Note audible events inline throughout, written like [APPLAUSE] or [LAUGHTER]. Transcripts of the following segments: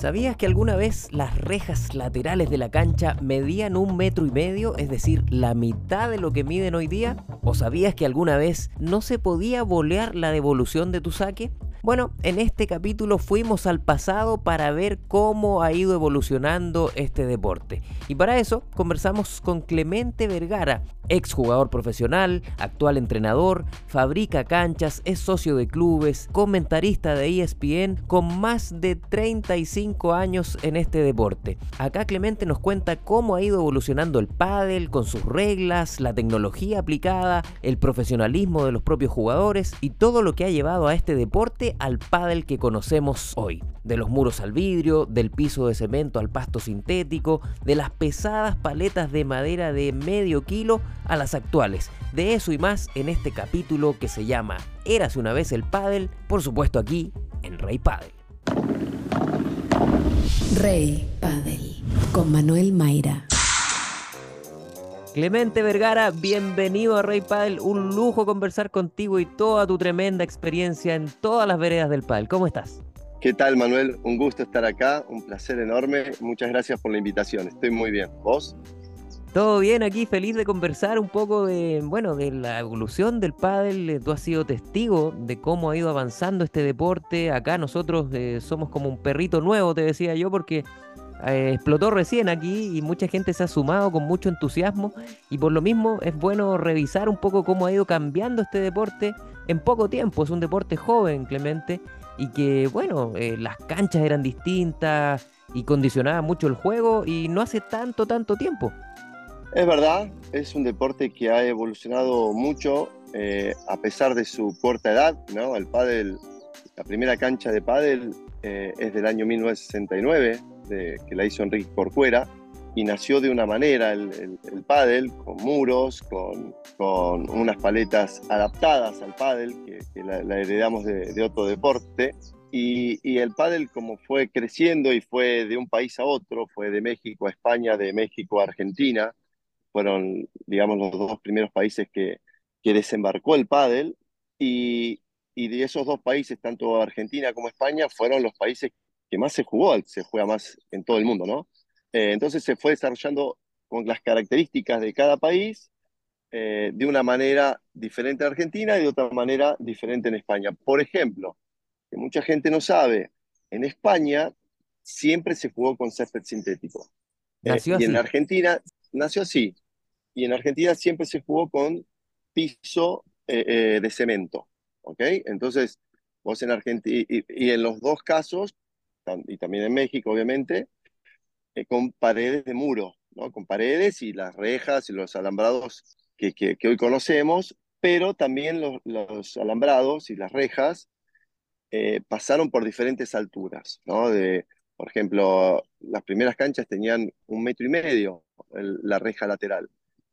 ¿Sabías que alguna vez las rejas laterales de la cancha medían un metro y medio, es decir, la mitad de lo que miden hoy día? ¿O sabías que alguna vez no se podía bolear la devolución de tu saque? Bueno, en este capítulo fuimos al pasado para ver cómo ha ido evolucionando este deporte. Y para eso conversamos con Clemente Vergara, exjugador profesional, actual entrenador, fabrica canchas, es socio de clubes, comentarista de ESPN con más de 35 años en este deporte. Acá Clemente nos cuenta cómo ha ido evolucionando el pádel con sus reglas, la tecnología aplicada, el profesionalismo de los propios jugadores y todo lo que ha llevado a este deporte al pádel que conocemos hoy. De los muros al vidrio, del piso de cemento al pasto sintético, de las pesadas paletas de madera de medio kilo a las actuales. De eso y más en este capítulo que se llama Érase una vez el pádel, por supuesto aquí en Rey Pádel. Rey Pádel con Manuel Mayra. Clemente Vergara, bienvenido a Rey Padel. Un lujo conversar contigo y toda tu tremenda experiencia en todas las veredas del Padel. ¿Cómo estás? ¿Qué tal, Manuel? Un gusto estar acá, un placer enorme. Muchas gracias por la invitación. Estoy muy bien. ¿Vos? Todo bien aquí, feliz de conversar un poco de, bueno, de la evolución del pádel. Tú has sido testigo de cómo ha ido avanzando este deporte. Acá nosotros eh, somos como un perrito nuevo, te decía yo, porque eh, explotó recién aquí y mucha gente se ha sumado con mucho entusiasmo y por lo mismo es bueno revisar un poco cómo ha ido cambiando este deporte en poco tiempo. Es un deporte joven, Clemente, y que bueno, eh, las canchas eran distintas y condicionaba mucho el juego y no hace tanto, tanto tiempo. Es verdad, es un deporte que ha evolucionado mucho eh, a pesar de su corta edad, ¿no? El pádel, la primera cancha de pádel es del año 1969 que la hizo Enrique Corcuera, y nació de una manera el, el, pádel, con muros, con, con, unas paletas adaptadas al pádel, que, la, heredamos de, otro deporte. Y, y, el pádel como fue creciendo y fue de un país a otro, fue de México a España, de México a Argentina, fueron, digamos, los dos primeros países que, que desembarcó el pádel. Y, y de esos dos países, tanto Argentina como España, fueron los países que más se jugó, se juega más en todo el mundo, ¿no? Eh, entonces se fue desarrollando con las características de cada país eh, de una manera diferente en Argentina y de otra manera diferente en España. Por ejemplo, que mucha gente no sabe, en España siempre se jugó con césped sintético. Eh, y en Argentina nació así. Y en Argentina siempre se jugó con piso de cemento. ¿Ok? Entonces, vos en Argentina, y en los dos casos y también en México, obviamente, eh, con paredes de muro, ¿no? con paredes y las rejas y los alambrados que, que, hoy conocemos, pero también los, alambrados y las rejas eh, pasaron por diferentes alturas. ¿no? De, por ejemplo, las primeras canchas tenían un metro y medio la reja lateral.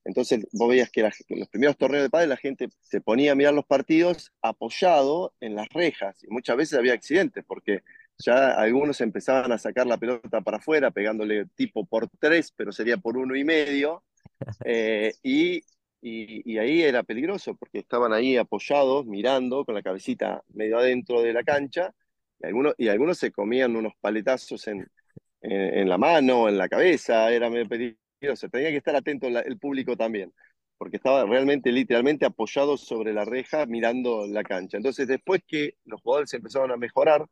Entonces vos veías que en los primeros torneos de padre la gente se ponía a mirar los partidos apoyado en las rejas y muchas veces había accidentes porque ya algunos empezaban a sacar la pelota para afuera, pegándole tipo por tres, pero sería por uno y medio. [LAUGHS] Eh, y, y, ahí era peligroso porque estaban ahí apoyados, mirando, con la cabecita medio adentro de la cancha. Y algunos, y algunos se comían unos paletazos en, en, la mano, en la cabeza. Era medio peligroso. Tenía que estar atento el público también porque estaba realmente, literalmente apoyado sobre la reja mirando la cancha. Entonces, después que los jugadores empezaron a mejorar,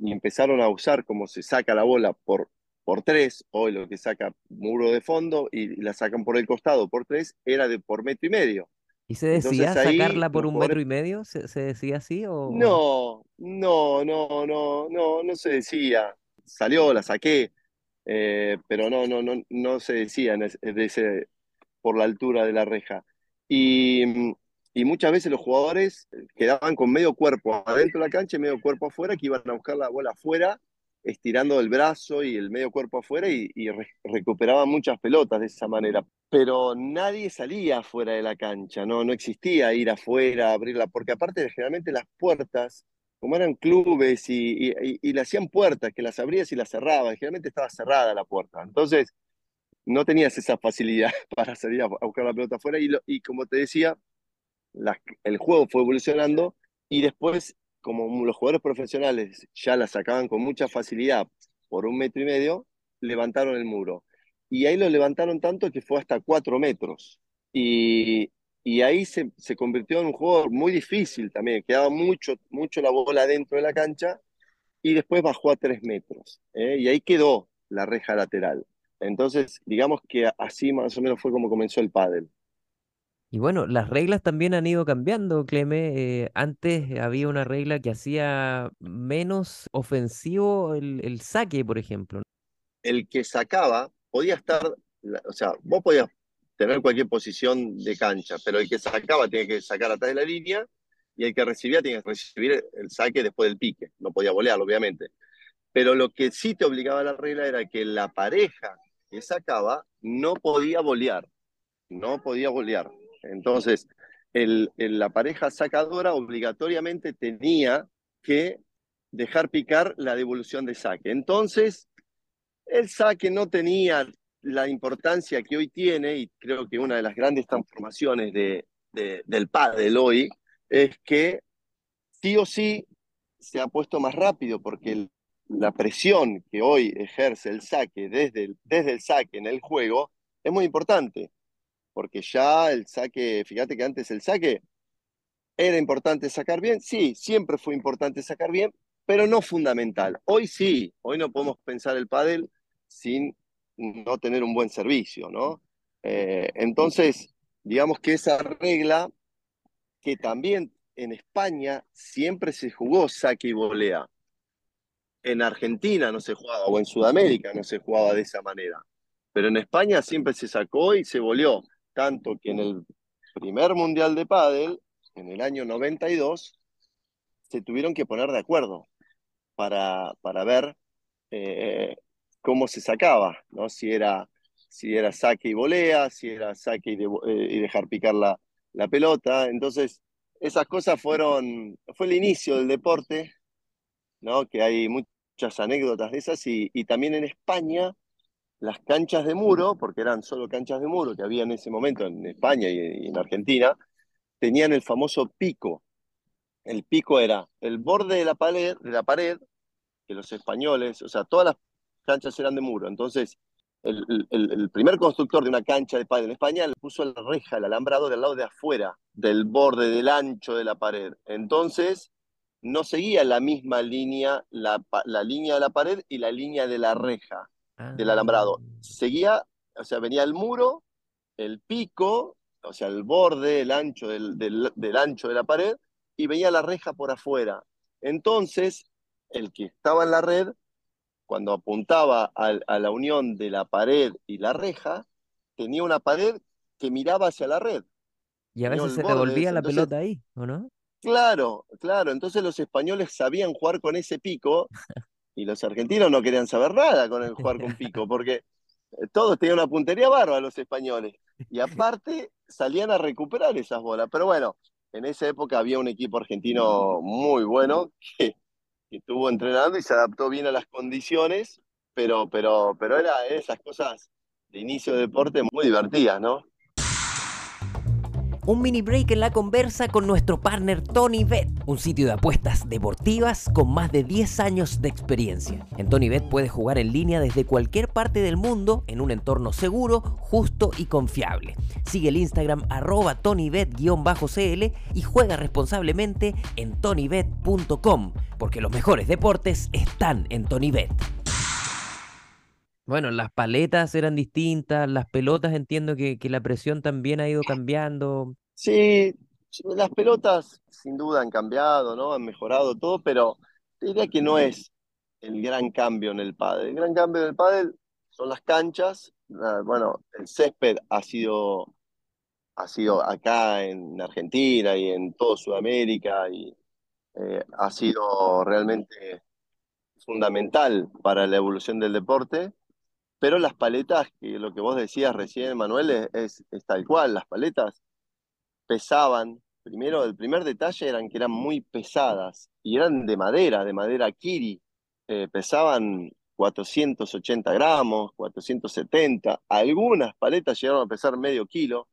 y empezaron a usar como se saca la bola por, por tres, hoy lo que saca muro de fondo y, la sacan por el costado por tres, era de por metro y medio. ¿Y se decía sacarla por un metro y medio? ¿Se, decía así? O... No, no, no, no, no, no se decía. Salió, la saqué, eh, pero no, no, no, no se decía ese, por la altura de la reja. Y, mm, y muchas veces los jugadores quedaban con medio cuerpo adentro de la cancha y medio cuerpo afuera, que iban a buscar la bola afuera, estirando el brazo y el medio cuerpo afuera y, recuperaban muchas pelotas de esa manera. Pero nadie salía afuera de la cancha, no, no existía ir afuera, abrirla, porque aparte generalmente las puertas, como eran clubes y, le hacían puertas, que las abrías y las cerrabas, generalmente estaba cerrada la puerta. Entonces, no tenías esa facilidad [LAUGHS] para salir a, buscar la pelota afuera y, y como te decía, el juego fue evolucionando y después, como los jugadores profesionales ya la sacaban con mucha facilidad por un metro y medio, levantaron el muro. Y ahí lo levantaron tanto que fue hasta cuatro metros. Y, ahí se, se, convirtió en un juego muy difícil también, quedaba mucho, mucho la bola dentro de la cancha y después bajó a tres metros. ¿eh? Y ahí quedó la reja lateral. Entonces, digamos que así más o menos fue como comenzó el pádel. Y bueno, las reglas también han ido cambiando, Cleme. Eh, antes había una regla que hacía menos ofensivo el, saque, por ejemplo. El que sacaba podía estar, o sea, vos podías tener cualquier posición de cancha, pero el que sacaba tenía que sacar atrás de la línea y el que recibía tenía que recibir el saque después del pique. No podía volearlo, obviamente. Pero lo que sí te obligaba la regla era que la pareja que sacaba no podía volear. No podía volear. Entonces, el, la pareja sacadora obligatoriamente tenía que dejar picar la devolución de saque. Entonces, el saque no tenía la importancia que hoy tiene, y creo que una de las grandes transformaciones de, del pádel hoy, es que sí o sí se ha puesto más rápido, porque la presión que hoy ejerce el saque desde el saque en el juego es muy importante, porque ya el saque, fíjate que antes el saque era importante sacar bien, sí, siempre fue importante sacar bien, pero no fundamental. Hoy sí, hoy no podemos pensar el pádel sin no tener un buen servicio, ¿no? Eh, entonces, digamos que esa regla, que también en España siempre se jugó saque y volea. En Argentina no se jugaba, o en Sudamérica no se jugaba de esa manera. Pero en España siempre se sacó y se voleó. Tanto que en el primer Mundial de Pádel, en el año 92, se tuvieron que poner de acuerdo para, para ver eh, cómo se sacaba, ¿no? Si era, si era saque y volea, si era saque y, eh, y dejar picar la, la, pelota. Entonces, esas cosas fueron, fue el inicio del deporte, ¿no? Que hay muchas anécdotas de esas y, y también en España las canchas de muro, porque eran solo canchas de muro que había en ese momento en España y, en Argentina, tenían el famoso pico. El pico era el borde de la pared, de la pared que los españoles, o sea, todas las canchas eran de muro. Entonces, el, primer constructor de una cancha de pádel en España le puso la reja, el alambrado del lado de afuera, del borde, del ancho de la pared. Entonces, no seguía la misma línea, la, la línea de la pared y la línea de la reja, ah. del alambrado. Seguía, o sea, venía el muro, el pico, o sea, el borde, el ancho del, del, del ancho de la pared, y venía la reja por afuera. Entonces, el que estaba en la red cuando apuntaba a, a, la unión de la pared y la reja, tenía una pared que miraba hacia la red. Y a veces se devolvía la pelota ahí, ¿o no? Claro, claro. Entonces los españoles sabían jugar con ese pico [LAUGHS] y los argentinos no querían saber nada con el jugar con pico, porque eh, todos tenían una puntería barba los españoles. Y aparte salían a recuperar esas bolas. Pero bueno, en esa época había un equipo argentino muy bueno que que estuvo entrenando y se adaptó bien a las condiciones, pero, pero, pero era esas cosas de inicio de deporte muy divertidas, ¿no? Un mini break en la conversa con nuestro partner Tony Bet, un sitio de apuestas deportivas con más de 10 años de experiencia. En Tony Bet puedes jugar en línea desde cualquier parte del mundo en un entorno seguro, justo y confiable. Sigue el Instagram arroba tonybet-cl y juega responsablemente en tonybet.com, porque los mejores deportes están en Tony Bet. Bueno, las paletas eran distintas, las pelotas entiendo que, que, la presión también ha ido cambiando. Sí, las pelotas sin duda han cambiado, ¿no? Han mejorado todo, pero diría que no es el gran cambio en el pádel. El gran cambio en el pádel son las canchas. Ah, bueno, el césped ha sido, ha sido acá en Argentina y en toda Sudamérica y eh, ha sido realmente fundamental para la evolución del deporte. Pero las paletas, que lo que vos decías recién, Manuel, es, es, tal cual. Las paletas pesaban. Primero, el primer detalle eran que eran muy pesadas y eran de madera, de madera kiri. Eh, pesaban 480 gramos, 470. Algunas paletas llegaron a pesar medio kilo.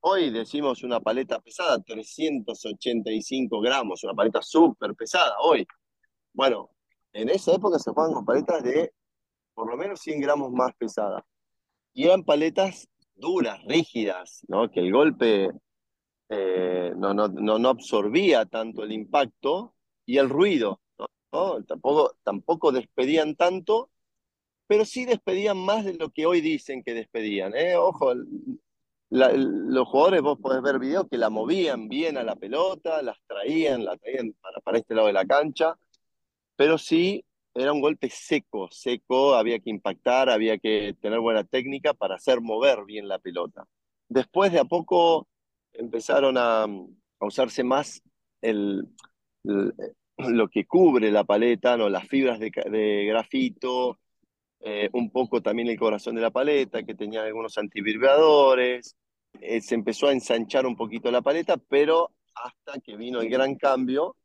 Hoy decimos una paleta pesada, 385 gramos, una paleta súper pesada hoy. Bueno, en esa época se jugaban con paletas de por lo menos 100 gramos más pesadas. Y eran paletas duras, rígidas, ¿no? Que el golpe eh, no, no, no, absorbía tanto el impacto y el ruido. Tampoco, tampoco despedían tanto, pero sí despedían más de lo que hoy dicen que despedían. ¿eh? Ojo, los jugadores, vos podés ver videos que la movían bien a la pelota, las traían, la traían para, para este lado de la cancha, pero sí era un golpe seco, seco, había que impactar, había que tener buena técnica para hacer mover bien la pelota. Después de a poco empezaron a, usarse más el, lo que cubre la paleta, ¿no? las fibras de, grafito, eh, un poco también el corazón de la paleta, que tenía algunos antivibradores. Eh, se empezó a ensanchar un poquito la paleta, pero hasta que vino el gran cambio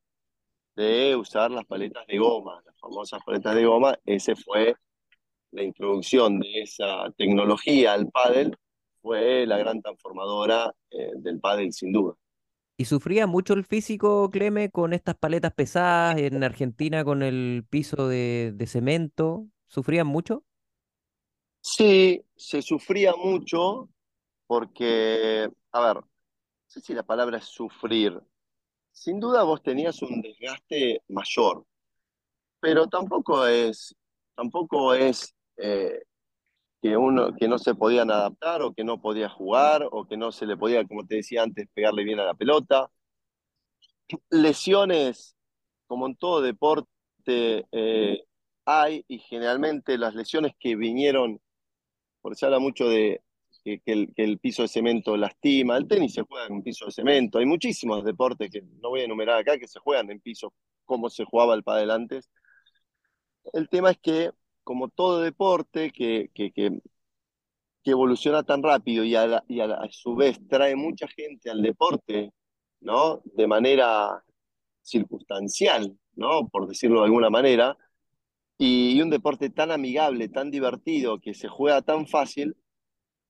de usar las paletas de goma, las famosas paletas de goma, ese fue la introducción de esa tecnología al pádel, fue la gran transformadora eh, del pádel sin duda. ¿Y sufría mucho el físico, Cleme, con estas paletas pesadas en Argentina con el piso de, de cemento? ¿Sufrían mucho? Sí, se sufría mucho porque, a ver, no sé si la palabra es sufrir, sin duda vos tenías un desgaste mayor, pero tampoco es, tampoco es eh, que uno que no se podían adaptar o que no podía jugar o que no se le podía, como te decía antes, pegarle bien a la pelota. Lesiones, como en todo deporte, eh, hay y generalmente las lesiones que vinieron, porque se habla mucho de que, el, piso de cemento lastima. El tenis se juega en piso de cemento. Hay muchísimos deportes que no voy a enumerar acá que se juegan en piso como se jugaba el pádel antes. El tema es que, como todo deporte que, que, que, evoluciona tan rápido y, a, y a, su vez trae mucha gente al deporte, ¿no? De manera circunstancial, ¿no? Por decirlo de alguna manera, y un deporte tan amigable, tan divertido, que se juega tan fácil,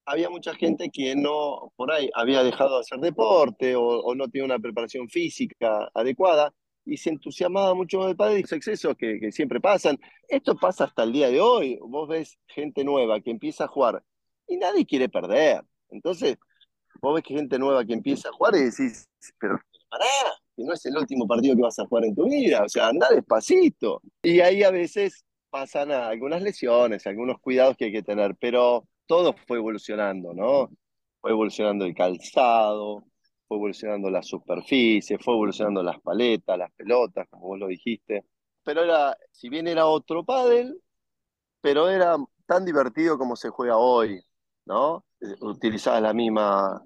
había mucha gente que no, por ahí, había dejado de hacer deporte o, no tenía una preparación física adecuada y se entusiasmaba mucho del padre y los excesos que, siempre pasan. Esto pasa hasta el día de hoy. Vos ves gente nueva que empieza a jugar y nadie quiere perder. Entonces, vos ves que gente nueva que empieza a jugar y decís, pero pará, que no es el último partido que vas a jugar en tu vida, o sea, anda despacito. Y ahí a veces pasan algunas lesiones, algunos cuidados que hay que tener, pero todo fue evolucionando, ¿no? Fue evolucionando el calzado, fue evolucionando la superficie, fue evolucionando las paletas, las pelotas, como vos lo dijiste. Pero era, si bien era otro pádel, pero era tan divertido como se juega hoy, ¿no? Utilizaba la misma,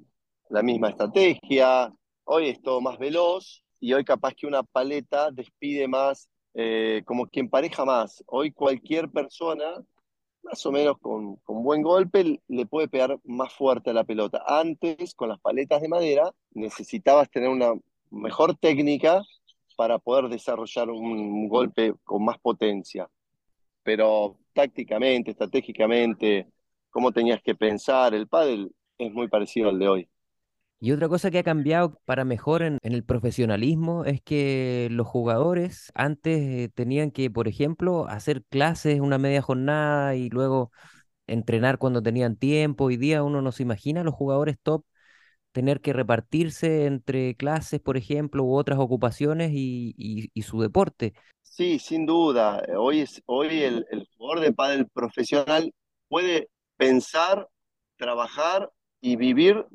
la misma estrategia, hoy es todo más veloz y hoy capaz que una paleta despide más, eh, como quien pareja más. Hoy cualquier persona más o menos con, con, buen golpe le puede pegar más fuerte a la pelota. Antes, con las paletas de madera, necesitabas tener una mejor técnica para poder desarrollar un golpe con más potencia. Pero tácticamente, estratégicamente, cómo tenías que pensar, el pádel es muy parecido al de hoy. Y otra cosa que ha cambiado para mejor en, el profesionalismo es que los jugadores antes tenían que, por ejemplo, hacer clases una media jornada y luego entrenar cuando tenían tiempo. Hoy día uno no se imagina los jugadores top tener que repartirse entre clases, por ejemplo, u otras ocupaciones y, su deporte. Sí, sin duda. Hoy, es, hoy el, el jugador de pádel profesional puede pensar, trabajar y vivir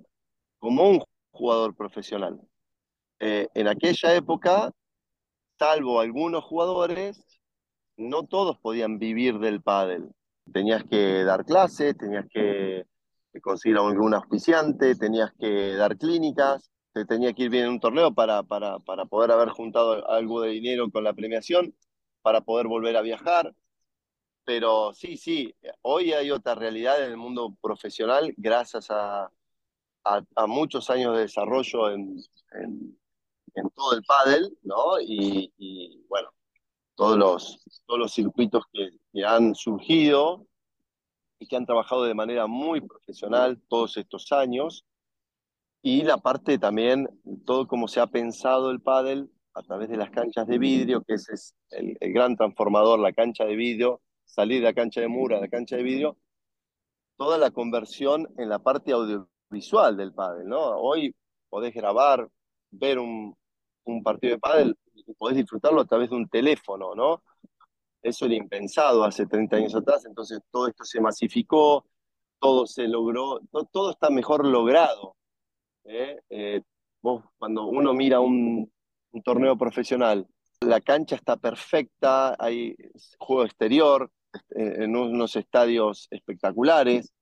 como un jugador profesional. Eh, en aquella época, salvo algunos jugadores, no todos podían vivir del pádel. Tenías que dar clases, tenías que conseguir algún auspiciante, tenías que dar clínicas, te tenía que ir bien en un torneo para, para, para poder haber juntado algo de dinero con la premiación, para poder volver a viajar. Pero sí, sí, hoy hay otra realidad en el mundo profesional gracias a, a, muchos años de desarrollo en, en, todo el pádel, ¿no? Y, bueno, todos los, todos los circuitos que, que, han surgido y que han trabajado de manera muy profesional todos estos años. Y la parte también, todo como se ha pensado el pádel a través de las canchas de vidrio, que ese es el, el gran transformador, la cancha de vidrio, salir de la cancha de muro a la cancha de vidrio, toda la conversión en la parte audiovisual del pádel, ¿no? Hoy podés grabar, ver un, partido de pádel y podés disfrutarlo a través de un teléfono, ¿no? Eso era impensado hace 30 años atrás, entonces todo esto se masificó, todo se logró, todo, está mejor logrado. ¿eh? Eh, cuando uno mira un, un torneo profesional, la cancha está perfecta, hay juego exterior, en unos estadios espectaculares.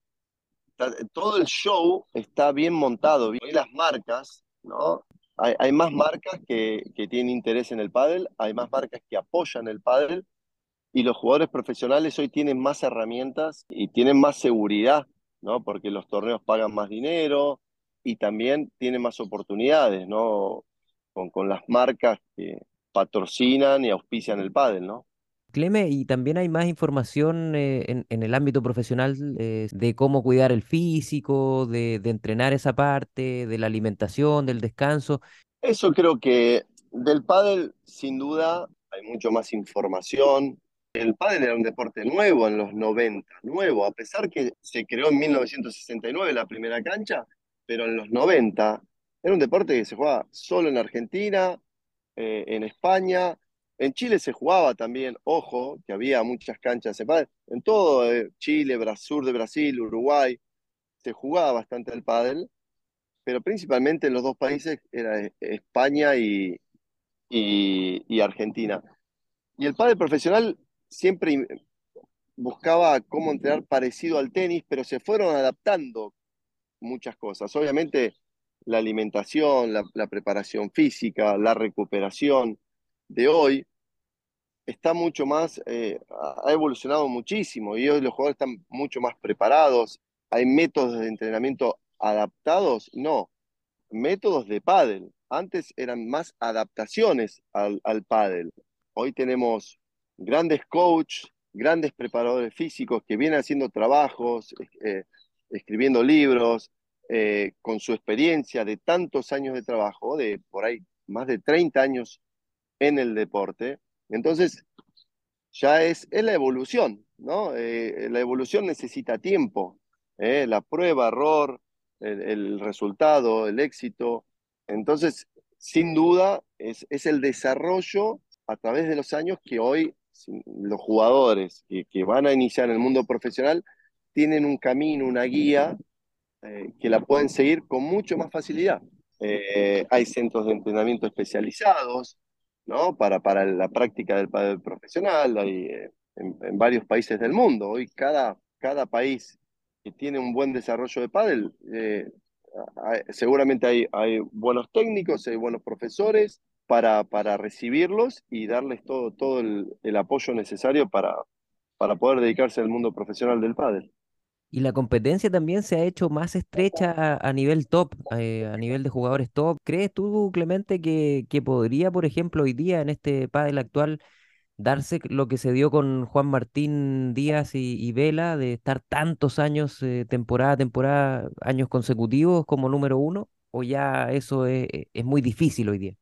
Todo el show está bien montado. Las marcas, ¿no? Hay, hay más marcas que, que, tienen interés en el pádel, hay más marcas que apoyan el pádel y los jugadores profesionales hoy tienen más herramientas y tienen más seguridad, ¿no? Porque los torneos pagan más dinero y también tienen más oportunidades, ¿no? Con, con las marcas que patrocinan y auspician el pádel, ¿no? Cleme, y también hay más información eh, en, el ámbito profesional eh, de cómo cuidar el físico, de, de, entrenar esa parte, de la alimentación, del descanso. Eso creo que del pádel, sin duda, hay mucho más información, el pádel era un deporte nuevo en los 90, nuevo, a pesar que se creó en 1969 la primera cancha, pero en los 90 era un deporte que se jugaba solo en Argentina, eh, en España, en Chile se jugaba también, ojo, que había muchas canchas en todo eh, Chile, sur de Brasil, Uruguay, se jugaba bastante el pádel, pero principalmente en los dos países era España y, Argentina. Y el pádel profesional siempre buscaba cómo entrenar parecido al tenis, pero se fueron adaptando muchas cosas. Obviamente la alimentación, la preparación física, la recuperación de hoy está mucho más, eh, ha evolucionado muchísimo y hoy los jugadores están mucho más preparados. ¿Hay métodos de entrenamiento adaptados? No, métodos de pádel. Antes eran más adaptaciones al, al pádel. Hoy tenemos grandes coaches, grandes preparadores físicos que vienen haciendo trabajos, eh, escribiendo libros, eh, con su experiencia de tantos años de trabajo, de por ahí más de 30 años en el deporte. Entonces, ya es, es la evolución, ¿no? Eh, la evolución necesita tiempo, ¿eh? la prueba, error, el, resultado, el éxito. Entonces, sin duda, es, es el desarrollo a través de los años que hoy los jugadores que, van a iniciar en el mundo profesional tienen un camino, una guía eh, que la pueden seguir con mucho más facilidad. Hay centros de entrenamiento especializados ¿no? para, para la práctica del pádel profesional eh, en, varios países del mundo. Hoy cada, cada país que tiene un buen desarrollo de pádel, eh, seguramente hay, hay buenos técnicos, hay buenos profesores, para, para recibirlos y darles todo, todo el, el, apoyo necesario para, para poder dedicarse al mundo profesional del pádel. Y la competencia también se ha hecho más estrecha a, nivel top, eh, a nivel de jugadores top. ¿Crees tú, Clemente, que, que podría, por ejemplo, hoy día en este pádel actual darse lo que se dio con Juan Martín Díaz y, Vela, de estar tantos años, eh, temporada temporada, años consecutivos como número uno? ¿O ya eso es, es muy difícil hoy día?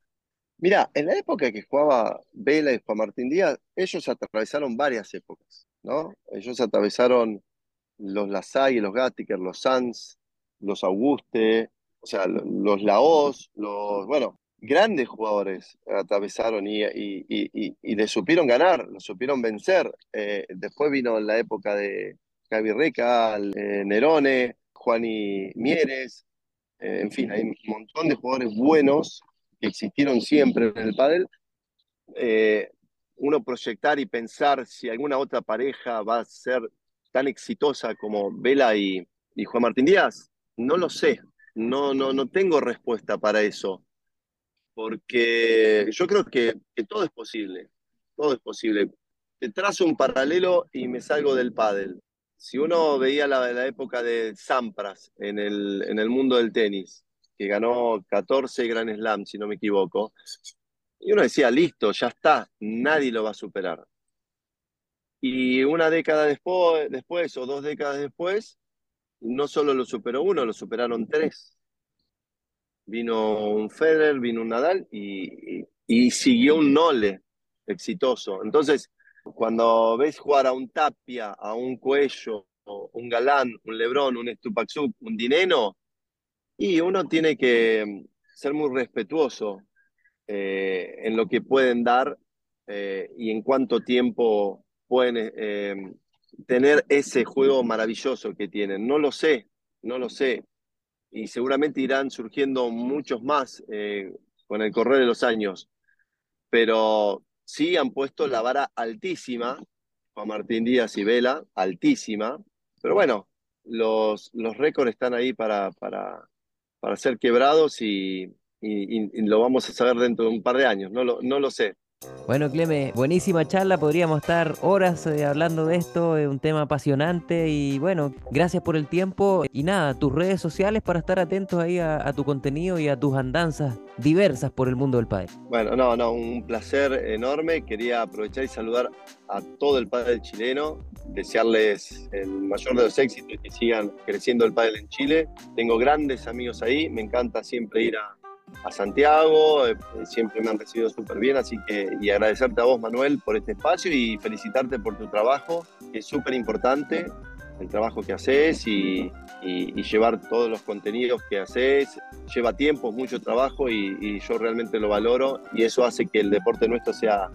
Mira, en la época que jugaba Vela y Juan Martín Díaz, ellos atravesaron varias épocas, ¿no? Ellos atravesaron los Lasay, los Gattiker, los Sanz, los Auguste, o sea, los Laos, los, bueno, grandes jugadores atravesaron y, y, y, y supieron ganar, lo supieron vencer. Eh, después vino la época de Javi Reca, eh, Nerone, Juani Mieres, eh, en fin, hay un montón de jugadores buenos que existieron siempre en el pádel, uno proyectar y pensar si alguna otra pareja va a ser tan exitosa como Vela y, Juan Martín Díaz, no lo sé, no, no, no tengo respuesta para eso, porque yo creo que, que todo es posible, todo es posible. Te trazo un paralelo y me salgo del pádel. Si uno veía la, la época de Sampras en el, en el mundo del tenis, que ganó 14 Grand Slam, si no me equivoco. Y uno decía, listo, ya está, nadie lo va a superar. Y una década después, después o dos décadas después, no solo lo superó uno, lo superaron tres. Vino un Federer, vino un Nadal y, y, siguió un Nole exitoso. Entonces, Cuando ves jugar a un Tapia, a un Cuello, un Galán, un Lebrón, un Stupaxuk, un Dineno, y uno tiene que ser muy respetuoso eh, en lo que pueden dar eh, y en cuánto tiempo pueden eh, tener ese juego maravilloso que tienen. No lo sé, no lo sé. Y seguramente irán surgiendo muchos más con el correr de los años. Pero sí han puesto la vara altísima, Juan Martín Díaz y Vela, altísima. Pero bueno, los, los récords están ahí para, para, para ser quebrados y, lo vamos a saber dentro de un par de años, no lo, no lo sé. Bueno, Cleme, buenísima charla, podríamos estar horas eh, hablando de esto, es un tema apasionante y bueno, gracias por el tiempo y nada, tus redes sociales para estar atentos ahí a, tu contenido y a tus andanzas diversas por el mundo del padre. Bueno, no, no, un placer enorme, quería aprovechar y saludar a todo el padre chileno, desearles el mayor de los éxitos y que sigan creciendo el padre en Chile. Tengo grandes amigos ahí, me encanta siempre ir a, a Santiago, eh, siempre me han recibido súper bien, así que y agradecerte a vos Manuel por este espacio y felicitarte por tu trabajo, que es súper importante, el trabajo que haces y, llevar todos los contenidos que haces, lleva tiempo, mucho trabajo y, yo realmente lo valoro y eso hace que el deporte nuestro sea,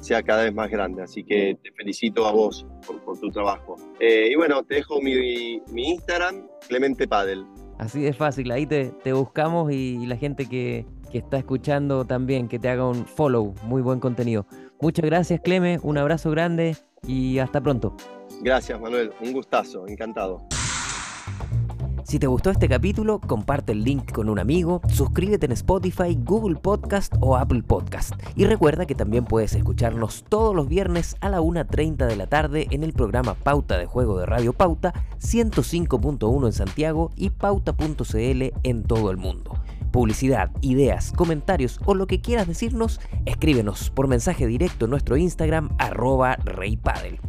sea cada vez más grande, así que te felicito a vos por, tu trabajo. Eh, y bueno, te dejo mi, mi Instagram, Clemente Padel. Así de fácil, ahí te, buscamos y, la gente que, que, está escuchando también, que te haga un follow, muy buen contenido. Muchas gracias Cleme, un abrazo grande y hasta pronto. Gracias Manuel, un gustazo, encantado. Si te gustó este capítulo, comparte el link con un amigo, suscríbete en Spotify, Google Podcast o Apple Podcast. Y recuerda que también puedes escucharnos todos los viernes a la 1.30 de la tarde en el programa Pauta de Juego de Radio Pauta 105.1 en Santiago y pauta.cl en todo el mundo. Publicidad, ideas, comentarios o lo que quieras decirnos, escríbenos por mensaje directo en nuestro Instagram arroba reypadel.